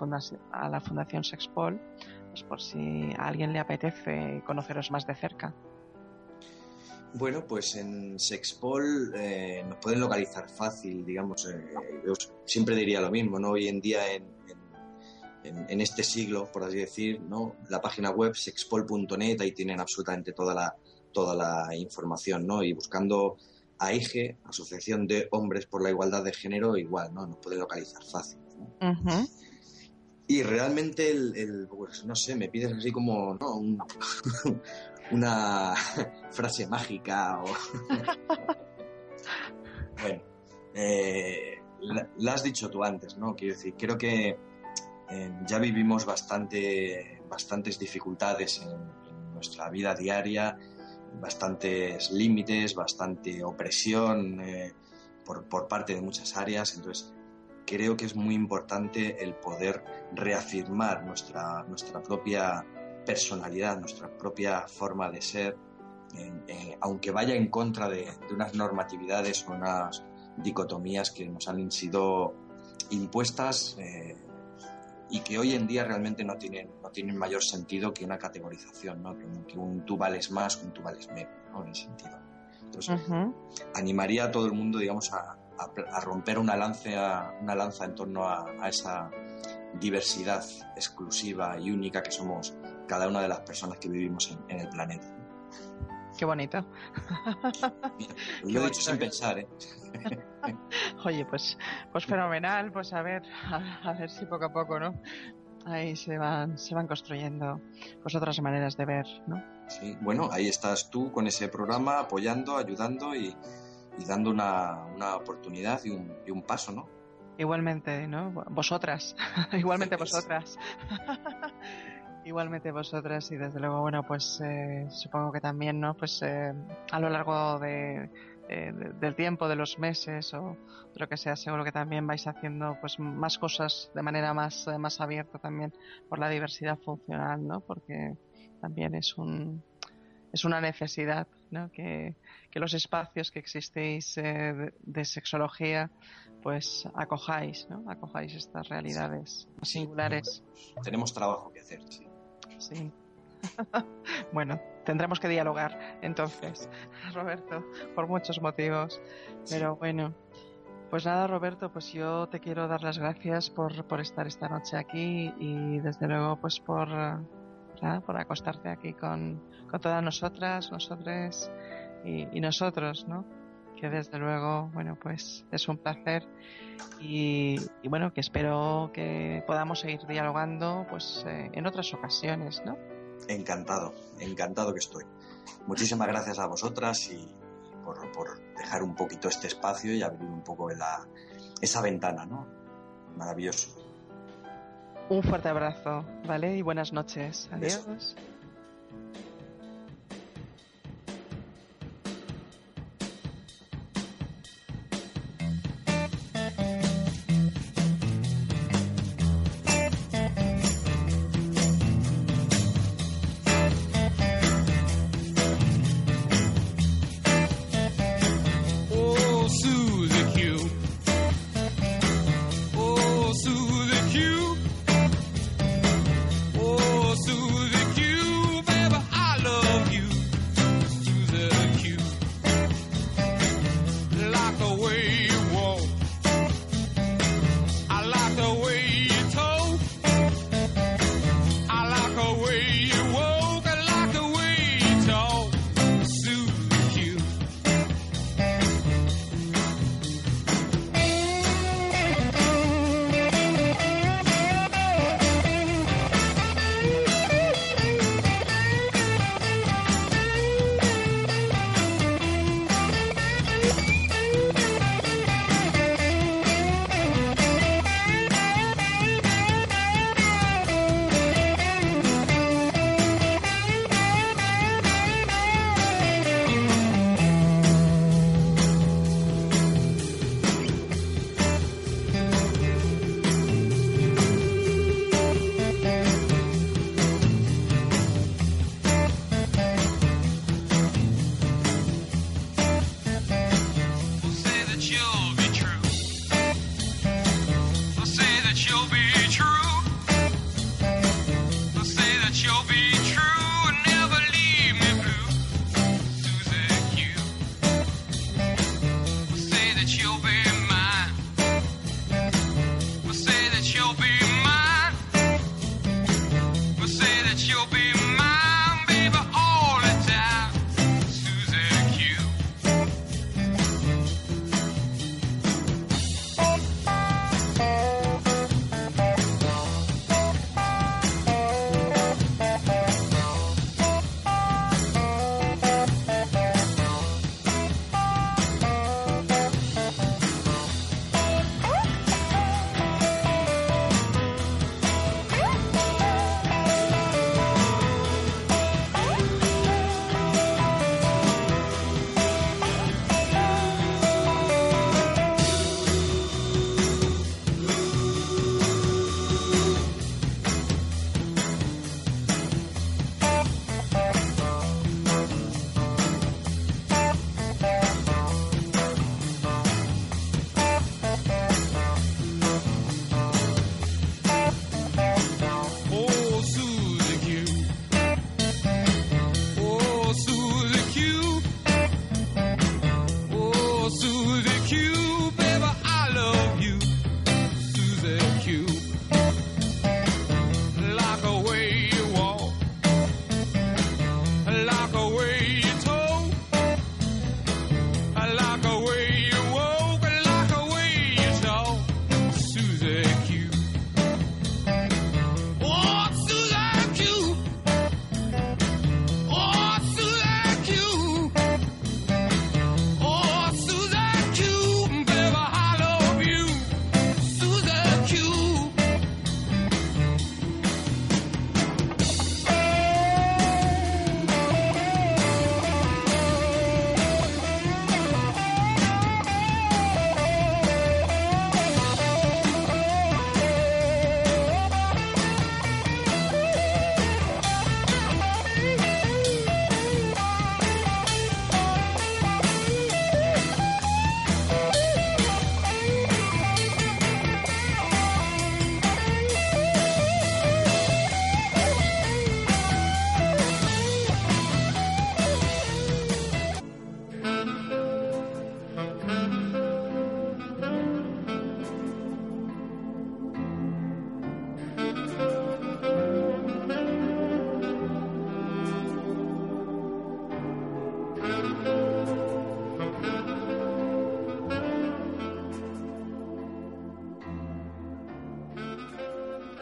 a la Fundación Sexpol, pues por si a alguien le apetece conoceros más de cerca. Bueno, pues en Sexpol eh, nos pueden localizar fácil, digamos. eh, siempre diría lo mismo, ¿no? Hoy en día en, en- en este siglo, por así decir, ¿no? La página web sexpol.net, ahí tienen absolutamente toda la, toda la información, ¿no? Y buscando AIGE, Asociación de Hombres por la Igualdad de Género, igual, ¿no? Nos pueden localizar fácil. Y realmente, el, el, pues, no sé, me pides así como, ¿no? Un- una frase mágica o... bueno, eh, la, la has dicho tú antes, ¿no? Quiero decir, creo que eh, ya vivimos bastante, bastantes dificultades en, en nuestra vida diaria, bastantes límites, bastante opresión eh, por, por parte de muchas áreas, entonces creo que es muy importante el poder reafirmar nuestra, nuestra propia personalidad, nuestra propia forma de ser, aunque vaya en contra de, de unas normatividades o unas dicotomías que nos han sido impuestas eh, y que hoy en día realmente no tienen, no tienen mayor sentido que una categorización, ¿no? que, un, que un tú vales más, que un tú vales menos, ¿no? en sentido. Entonces, animaría a todo el mundo, digamos, a, a- a romper una lanza, una lanza en torno a, a esa diversidad exclusiva y única que somos cada una de las personas que vivimos en, en el planeta. Qué bonito. Lo he dicho sin pensar, ¿eh? Oye, pues, pues fenomenal, pues a ver, a, a ver si poco a poco, ¿no? Ahí se van, se van construyendo pues otras maneras de ver, ¿no? Sí, bueno, ahí estás tú con ese programa apoyando, ayudando y, y dando una, una oportunidad y un, y un paso, ¿no? Igualmente, ¿no? Vosotras, igualmente vosotras. Igualmente vosotras y desde luego, bueno, pues eh, supongo que también, ¿no? Pues eh, a lo largo de, eh, de- del tiempo, de los meses o de lo que sea, seguro que también vais haciendo pues más cosas de manera más, eh, más abierta también por la diversidad funcional, ¿no? Porque también es un es una necesidad, ¿no? Que, que los espacios que existéis eh, de, de sexología pues acojáis, ¿no? Acojáis estas realidades singulares. Tenemos trabajo que hacer, sí. Sí. bueno, tendremos que dialogar entonces, Roberto, por muchos motivos. Pero bueno, pues nada, Roberto, pues yo te quiero dar las gracias por, por estar esta noche aquí y desde luego pues por, nada, por acostarte aquí con, con todas nosotras, nosotros y, y nosotros, ¿no? Que desde luego, bueno, pues es un placer y, y bueno, que espero que podamos seguir dialogando pues eh, en otras ocasiones, ¿no? Encantado, encantado que estoy. Muchísimas gracias a vosotras y por, por dejar un poquito este espacio y abrir un poco la, esa ventana, ¿no? Maravilloso. Un fuerte abrazo, ¿vale? Y buenas noches. Adiós.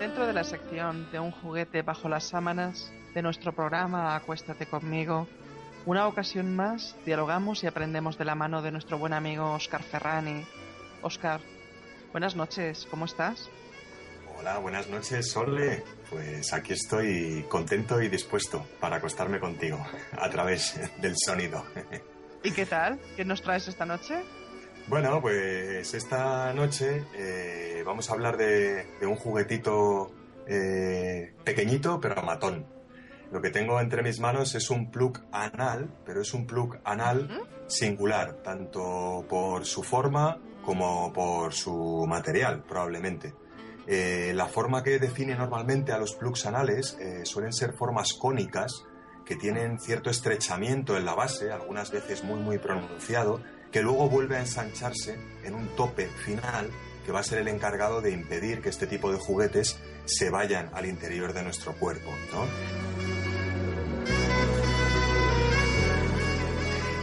Dentro de la sección de un juguete bajo las sábanas de nuestro programa Acuéstate conmigo, una ocasión más dialogamos y aprendemos de la mano de nuestro buen amigo Oscar Ferrani. Oscar, buenas noches, ¿cómo estás? Hola, buenas noches, Sole. Pues aquí estoy contento y dispuesto para acostarme contigo a través del sonido. ¿Y qué tal? ¿Qué nos traes esta noche? Bueno, pues esta noche eh, vamos a hablar de, de un juguetito eh, pequeñito pero matón. Lo que tengo entre mis manos es un plug anal, pero es un plug anal singular, tanto por su forma como por su material, probablemente. Eh, la forma que define normalmente a los plugs anales eh, suelen ser formas cónicas que tienen cierto estrechamiento en la base, algunas veces muy muy pronunciado, que luego vuelve a ensancharse en un tope final que va a ser el encargado de impedir que este tipo de juguetes se vayan al interior de nuestro cuerpo.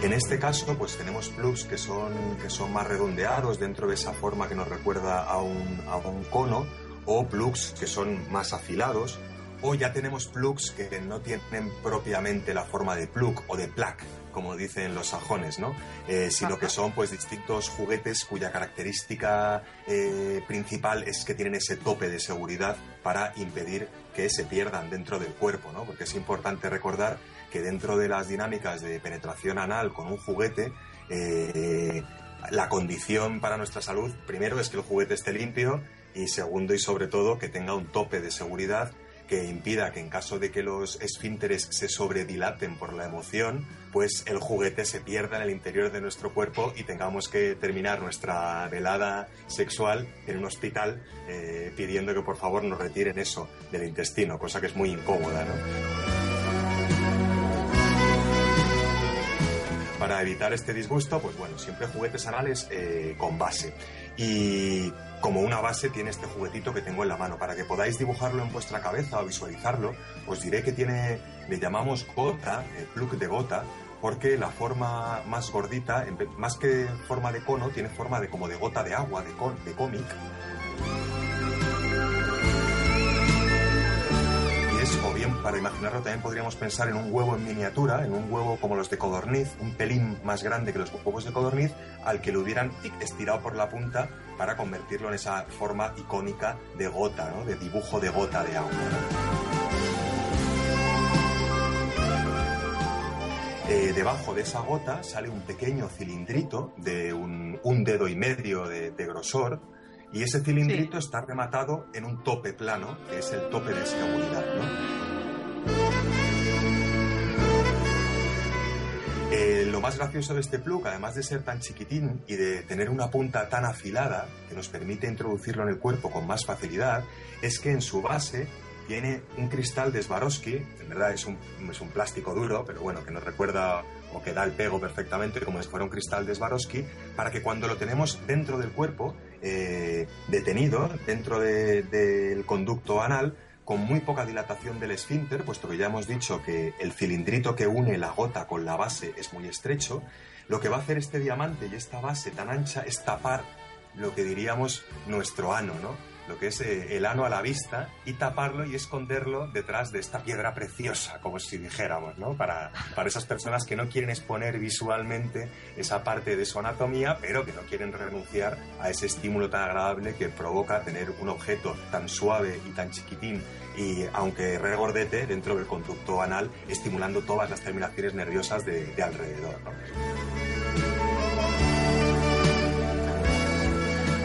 En este caso, pues tenemos plugs que son, que son más redondeados dentro de esa forma que nos recuerda a un, a un cono, o plugs que son más afilados, o ya tenemos plugs que no tienen propiamente la forma de plug o de plug, como dicen los sajones, ¿no? Eh, sino que son pues distintos juguetes cuya característica eh, principal es que tienen ese tope de seguridad para impedir que se pierdan dentro del cuerpo, ¿no? Porque es importante recordar que dentro de las dinámicas de penetración anal con un juguete, eh, la condición para nuestra salud, primero es que el juguete esté limpio y segundo y sobre todo que tenga un tope de seguridad que impida que en caso de que los esfínteres se sobredilaten por la emoción, pues el juguete se pierda en el interior de nuestro cuerpo y tengamos que terminar nuestra velada sexual en un hospital eh, pidiendo que por favor nos retiren eso del intestino, cosa que es muy incómoda, ¿no? Para evitar este disgusto, pues bueno, siempre juguetes anales eh, con base. Y como una base tiene este juguetito que tengo en la mano. Para que podáis dibujarlo en vuestra cabeza o visualizarlo, os diré que tiene, le llamamos gota, el plug de gota, porque la forma más gordita, más que forma de cono, tiene forma de como de gota de agua, de, de cómic. Para imaginarlo, también podríamos pensar en un huevo en miniatura, en un huevo como los de codorniz, un pelín más grande que los huevos de codorniz, al que lo hubieran tic, estirado por la punta para convertirlo en esa forma icónica de gota, ¿no? de dibujo de gota de agua. Eh, debajo de esa gota sale un pequeño cilindrito de un, un dedo y medio de, de grosor, y ese cilindrito está rematado en un tope plano, que es el tope de seguridad. ¿no? Eh, lo más gracioso de este plug, además de ser tan chiquitín y de tener una punta tan afilada que nos permite introducirlo en el cuerpo con más facilidad, es que en su base tiene un cristal de Swarovski, en verdad es un, es un plástico duro, pero bueno, que nos recuerda o que da el pego perfectamente como si fuera un cristal de Swarovski, para que cuando lo tenemos dentro del cuerpo, eh, detenido, dentro de- del conducto anal, con muy poca dilatación del esfínter, puesto que ya hemos dicho que el cilindrito que une la gota con la base es muy estrecho, lo que va a hacer este diamante y esta base tan ancha es tapar lo que diríamos nuestro ano, ¿no? Lo que es eh, el ano a la vista y taparlo y esconderlo detrás de esta piedra preciosa, como si dijéramos, ¿no? Para, para esas personas que no quieren exponer visualmente esa parte de su anatomía, pero que no quieren renunciar a ese estímulo tan agradable que provoca tener un objeto tan suave y tan chiquitín y aunque regordete dentro del conducto anal, estimulando todas las terminaciones nerviosas de, de alrededor. ¿no?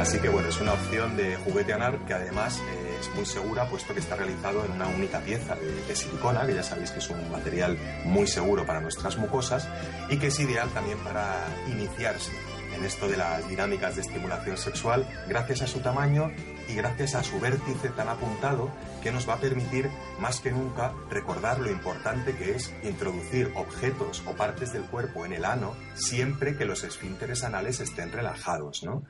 Así que bueno, es una opción de juguete anal que además eh, es muy segura puesto que está realizado en una única pieza de, de silicona, que ya sabéis que es un material muy seguro para nuestras mucosas y que es ideal también para iniciarse en esto de las dinámicas de estimulación sexual gracias a su tamaño y gracias a su vértice tan apuntado que nos va a permitir más que nunca recordar lo importante que es introducir objetos o partes del cuerpo en el ano siempre que los esfínteres anales estén relajados, ¿no?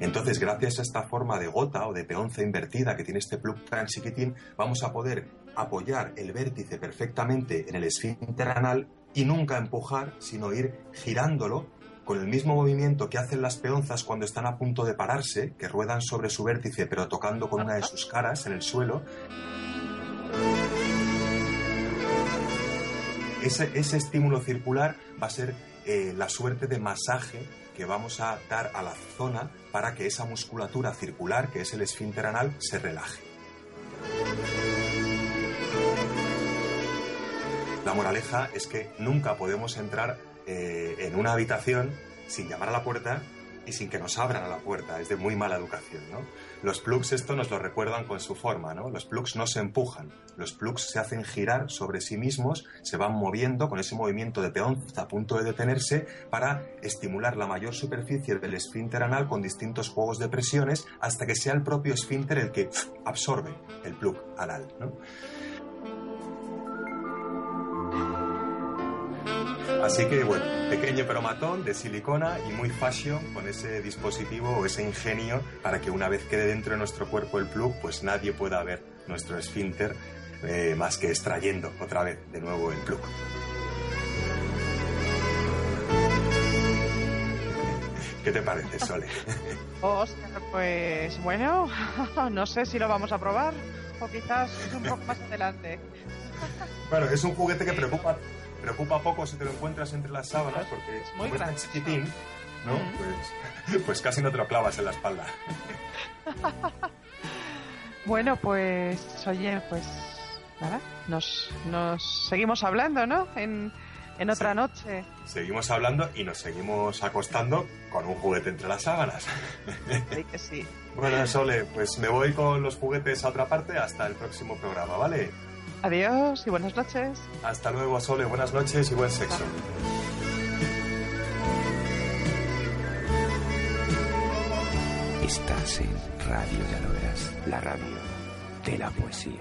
Entonces, gracias a esta forma de gota o de peonza invertida que tiene este plug tan chiquitín, vamos a poder apoyar el vértice perfectamente en el esfínter anal y nunca empujar, sino ir girándolo con el mismo movimiento que hacen las peonzas cuando están a punto de pararse, que ruedan sobre su vértice pero tocando con una de sus caras en el suelo. Ese, ese estímulo circular va a ser eh, la suerte de masaje que vamos a dar a la zona para que esa musculatura circular, que es el esfínter anal, se relaje. La moraleja es que nunca podemos entrar eh, en una habitación sin llamar a la puerta y sin que nos abran a la puerta. Es de muy mala educación, ¿no? Los plugs esto nos lo recuerdan con su forma, ¿no? Los plugs no se empujan. Los plugs se hacen girar sobre sí mismos, se van moviendo con ese movimiento de peonza a punto de detenerse para estimular la mayor superficie del esfínter anal con distintos juegos de presiones hasta que sea el propio esfínter el que absorbe el plug anal, ¿no? Así que bueno, pequeño pero matón de silicona y muy fashion con ese dispositivo o ese ingenio para que una vez quede dentro de nuestro cuerpo el plug, pues nadie pueda ver nuestro esfínter eh, más que extrayendo otra vez de nuevo el plug. ¿Qué te parece, Sole? Hostia, pues bueno, no sé si lo vamos a probar o quizás un poco más adelante. Bueno, es un juguete que preocupa preocupa poco si te lo encuentras entre las sábanas porque muy es tan grande. chiquitín, ¿no? Pues, pues casi no te lo clavas en la espalda. Bueno, pues oye, pues nada, nos, nos seguimos hablando, ¿no? En, en otra noche. Seguimos hablando y nos seguimos acostando con un juguete entre las sábanas. Sí que sí. Bueno, Sole, pues me voy con los juguetes a otra parte hasta el próximo programa, ¿vale? Adiós y buenas noches. Hasta luego, Sole, buenas noches y buen sexo. Estás en Radio Ya lo verás, la radio de la poesía.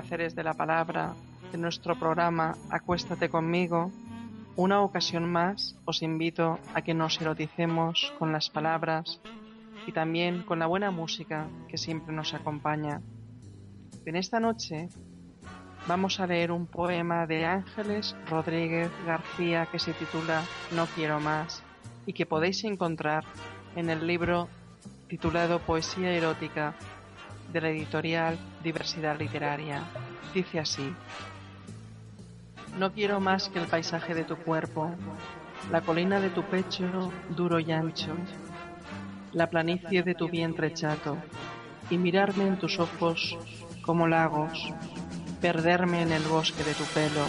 Placeres de la palabra de nuestro programa Acuéstate conmigo, una ocasión más os invito a que nos eroticemos con las palabras y también con la buena música que siempre nos acompaña. En esta noche vamos a leer un poema de Ángeles Rodríguez García que se titula No quiero más y que podéis encontrar en el libro titulado Poesía erótica de la editorial Diversidad Literaria. Dice así. No quiero más que el paisaje de tu cuerpo, la colina de tu pecho duro y ancho, la planicie de tu vientre chato, y mirarme en tus ojos como lagos, perderme en el bosque de tu pelo,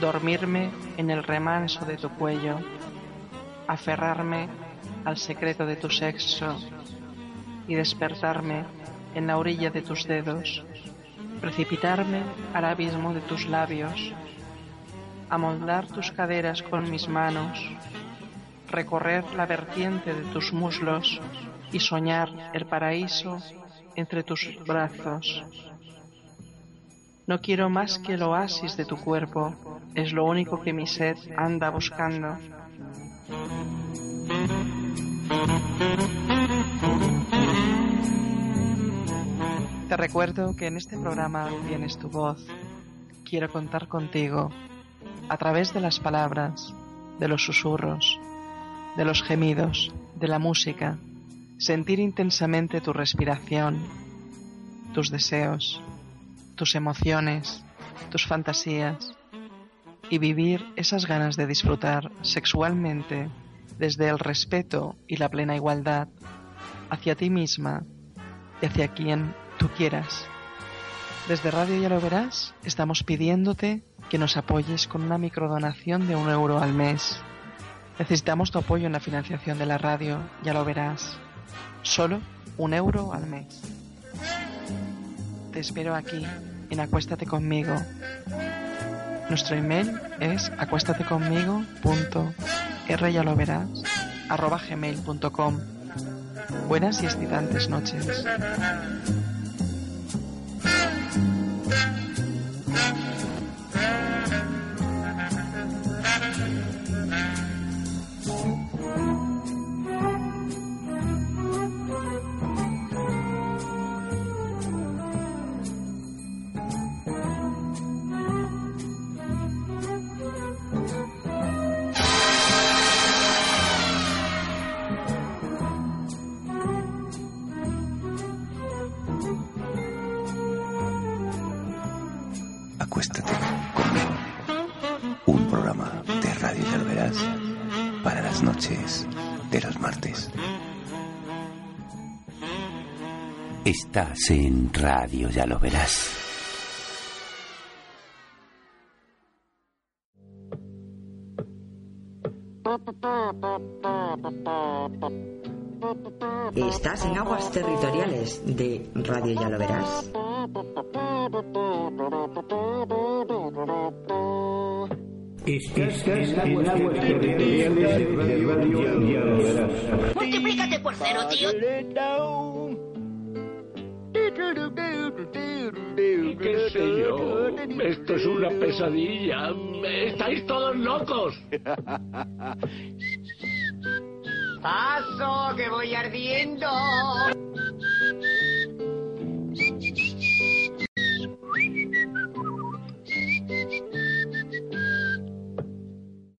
dormirme en el remanso de tu cuello, aferrarme al secreto de tu sexo y despertarme en la orilla de tus dedos, precipitarme al abismo de tus labios, amoldar tus caderas con mis manos, recorrer la vertiente de tus muslos y soñar el paraíso entre tus brazos. No quiero más que el oasis de tu cuerpo, es lo único que mi sed anda buscando. Te recuerdo que en este programa tienes tu voz. Quiero contar contigo a través de las palabras, de los susurros, de los gemidos, de la música, sentir intensamente tu respiración, tus deseos, tus emociones, tus fantasías y vivir esas ganas de disfrutar sexualmente desde el respeto y la plena igualdad hacia ti misma y hacia quien tú quieras. Desde Radio Ya lo verás, estamos pidiéndote que nos apoyes con una microdonación de un euro al mes. Necesitamos tu apoyo en la financiación de la radio, ya lo verás. Solo un euro al mes. Te espero aquí, en Acuéstate conmigo. Nuestro email es acuéstateconmigo.com ryaloverás arroba gmail.com. Buenas y excitantes noches. thank you. Estás en Radio Ya lo verás. Estás en aguas territoriales de Radio Ya lo verás. Estás en aguas territoriales de Radio Ya lo verás. Multiplícate por cero, tío. ¿Qué sé yo? Esto es una pesadilla. Estáis todos locos. Paso, que voy ardiendo.